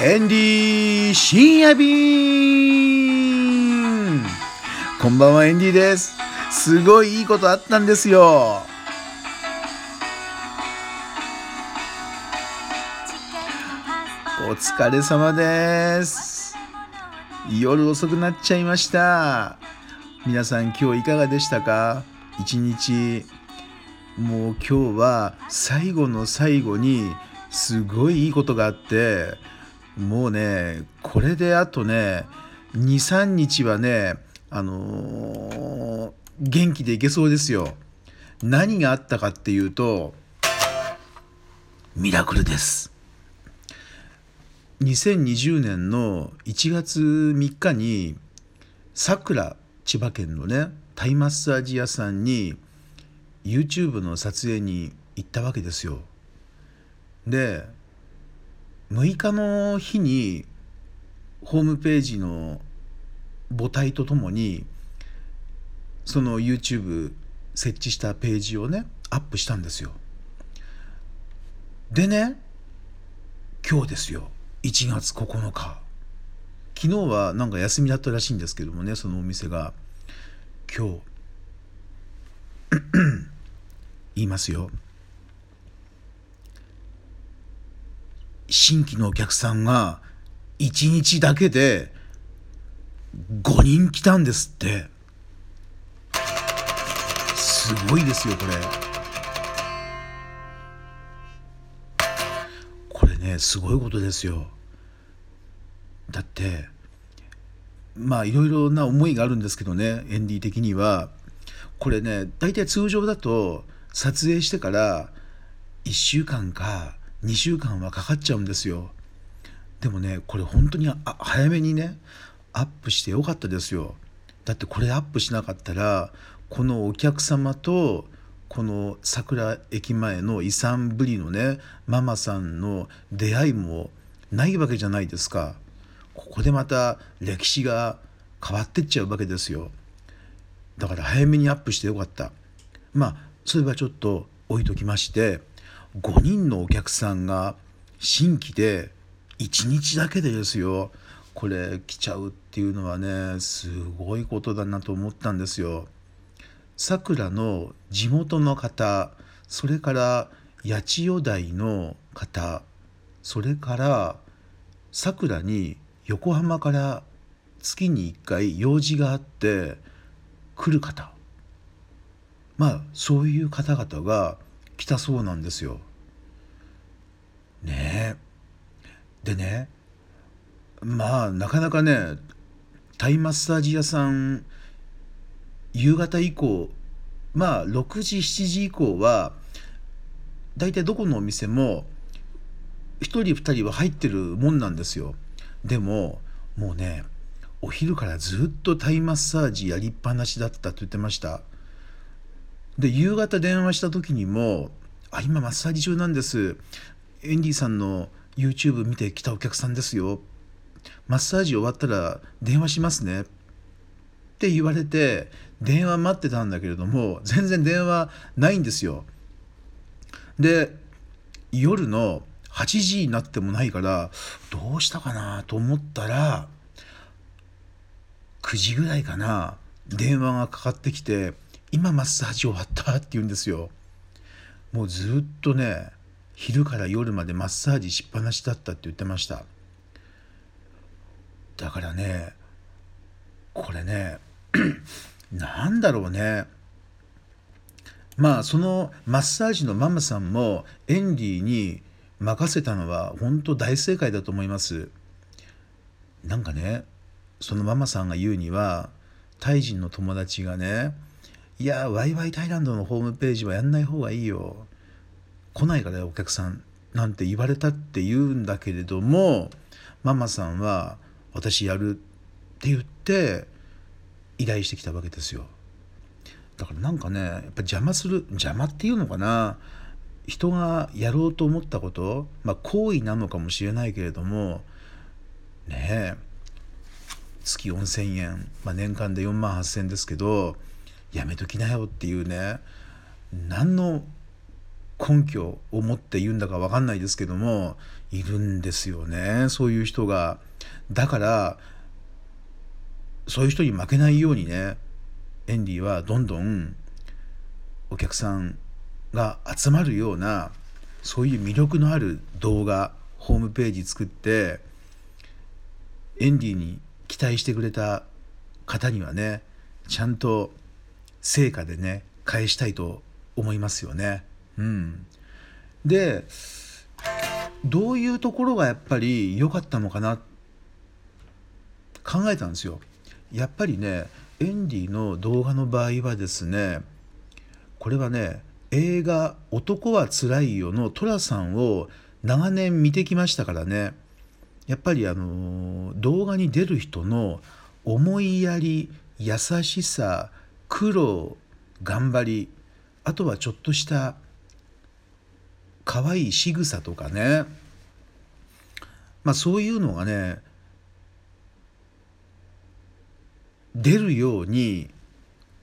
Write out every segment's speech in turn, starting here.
エンディー深夜便こんばんはエンディーです。すごいいいことあったんですよ。お疲れ様です。夜遅くなっちゃいました。皆さん今日いかがでしたか？一日。もう今日は最後の最後にすごいいいことがあってもうねこれであとね23日はねあのー、元気でいけそうですよ。何があったかっていうとミラクルです。2020年の1月3日にさくら千葉県のねタイマッサージ屋さんに YouTube の撮影に行ったわけですよ。で6日の日にホームページの母体とともにその YouTube 設置したページをねアップしたんですよ。でね今日ですよ。1月9日。昨日はなんか休みだったらしいんですけどもねそのお店が。今日 言いますよ。新規のお客さんが1日だけで5人来たんですって。すごいですよこれ。これねすごいことですよ。だってまあいろいろな思いがあるんですけどねエンディ的には。これね大体通常だと撮影してから1週間か2週間はかかっちゃうんですよ。でもねこれ本当に早めにねアップしてよかったですよ。だってこれアップしなかったらこのお客様とこの桜駅前の遺産ぶりのねママさんの出会いもないわけじゃないですか。ここでまた歴史が変わってっちゃうわけですよ。だから早めにアップしてよかった。まあそれはちょっと置いときまして5人のお客さんが新規で1日だけでですよこれ来ちゃうっていうのはねすごいことだなと思ったんですよ。さくらの地元の方それから八千代台の方それからさくらに横浜から月に1回用事があって来る方まあそういう方々が来たそうなんですよ。ね。でねまあなかなかねタイマッサージ屋さん夕方以降まあ6時7時以降は大体どこのお店も1人2人は入ってるもんなんですよ。でももうねお昼からずっとタイマッサージやりっぱなしだったと言ってました。で夕方電話した時にも「あ今マッサージ中なんですエンディさんの YouTube 見て来たお客さんですよマッサージ終わったら電話しますね」って言われて電話待ってたんだけれども全然電話ないんですよ。で夜の8時になってもないからどうしたかなと思ったら9時ぐらいかな電話がかかってきて「今マッサージ終わった」って言うんですよ。もうずっとね昼から夜までマッサージしっぱなしだったって言ってました。だからねこれね なんだろうね。まあそのマッサージのママさんもエンディに任せたのは本当大正解だと思います。なんかねそのママさんが言うにはタイ人の友達がねいやワイワイタイランドのホームページはやんない方がいいよ。来ないからお客さん。なんて言われたって言うんだけれどもママさんは私やるって言って依頼してきたわけですよ。だからなんかねやっぱ邪魔する邪魔っていうのかな。人がやろうと思ったことまあ行為なのかもしれないけれどもねえ月4,000円、まあ、年間で4万8,000円ですけどやめときなよっていうね何の根拠を持って言うんだか分かんないですけどもいるんですよねそういう人が。だからそういう人に負けないようにねエンディはどんどんお客さんが集まるようなそういう魅力のある動画ホームページ作ってエンディに期待してくれた方にはねちゃんと成果でね返したいと思いますよね。うん、でどういうところがやっぱり良かったのかな考えたんですよ。やっぱりねエンディの動画の場合はですねこれはね映画「男はつらいよ」の寅さんを長年見てきましたからねやっぱりあの動画に出る人の思いやり優しさ苦労頑張りあとはちょっとした可愛い仕草とかね。まあそういうのがね出るように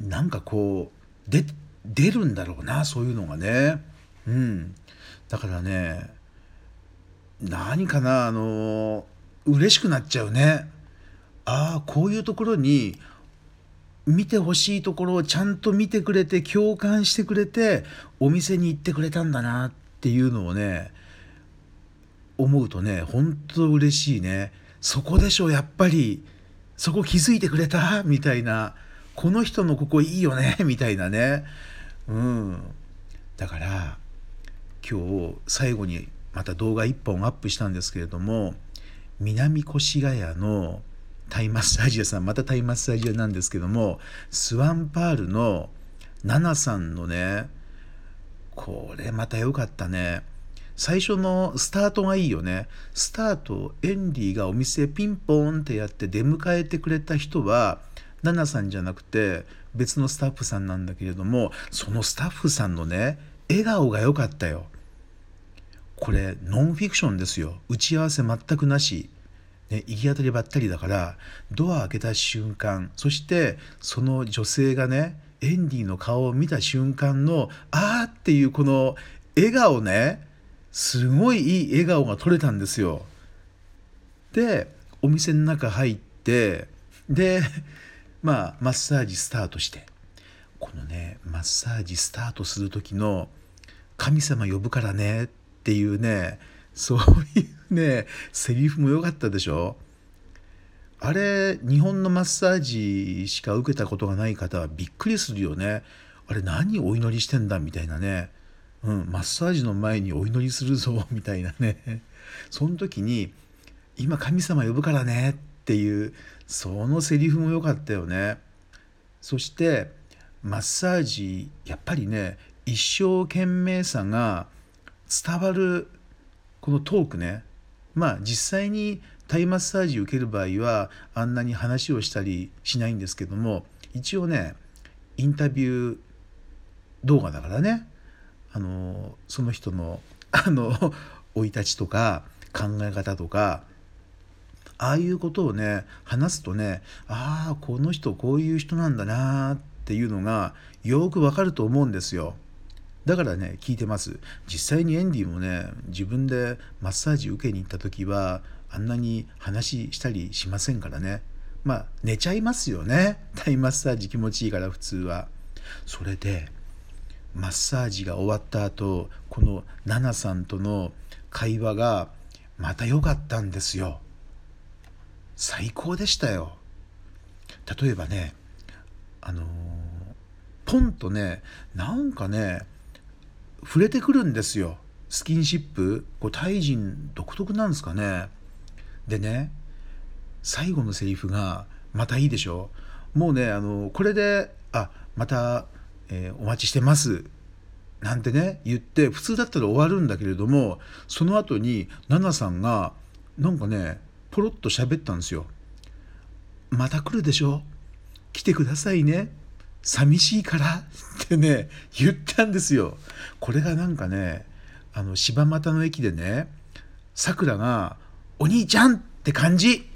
なんかこう出出るんだろうなそういうのがね。うん。だからね何かなあの嬉しくなっちゃうね。ああこういうところに見てほしいところをちゃんと見てくれて共感してくれてお店に行ってくれたんだなってていうのをね思うとね本当嬉しいね。そこでしょやっぱり。そこ気づいてくれた？みたいな。この人のここいいよね？みたいなね。うん。だから今日最後にまた動画1本アップしたんですけれども南越谷のタイマッサージ屋さんまたタイマッサージ屋なんですけどもスワンパールのナナさんのねこれまた良かったね。最初のスタートがいいよね。スタートエンディがお店ピンポーンってやって出迎えてくれた人はナナさんじゃなくて別のスタッフさんなんだけれどもそのスタッフさんのね笑顔が良かったよ。これノンフィクションですよ。打ち合わせ全くなし。ね、行き当たりばったりだからドア開けた瞬間そしてその女性がねエンディの顔を見た瞬間のあーっていうこの笑顔ねすごいいい笑顔が撮れたんですよ。でお店の中入ってでまあマッサージスタートしてこのねマッサージスタートする時の「神様呼ぶからね」っていうねそういうねセリフも良かったでしょあれ日本のマッサージしか受けたことがない方はびっくりするよね。あれ何お祈りしてんだみたいなね、うん、マッサージの前にお祈りするぞみたいなね。その時に「今神様呼ぶからね」っていうそのセリフも良かったよね。そしてマッサージやっぱりね一生懸命さが伝わるこのトークね。まあ実際にタイマッサージ受ける場合はあんなに話をしたりしないんですけども一応ねインタビュー動画だからねあのその人の あの生い立ちとか考え方とかああいうことをね話すとねああこの人こういう人なんだなっていうのがよくわかると思うんですよ。だからね聞いてます実際にエンディもね自分でマッサージ受けに行った時はあんなに話したりしませんからね。まあ寝ちゃいますよね。タイマッサージ気持ちいいから普通は。それでマッサージが終わった後このナナさんとの会話がまた良かったんですよ。最高でしたよ。例えばねあのー、ポンとねなんかね触れてくるんですよ。スキンシップ。こうタイ人独特なんですかね。でね最後のセリフがまたいいでしょ？もうねあのこれで「あまた、えー、お待ちしてます」なんてね言って普通だったら終わるんだけれどもその後に奈々さんがなんかねポロッと喋ったんですよ。また来るでしょ？来てくださいね。寂しいからってね言ったんですよ。これがなんかねあの柴又の駅でねさくらが「お兄ちゃん!」って感じ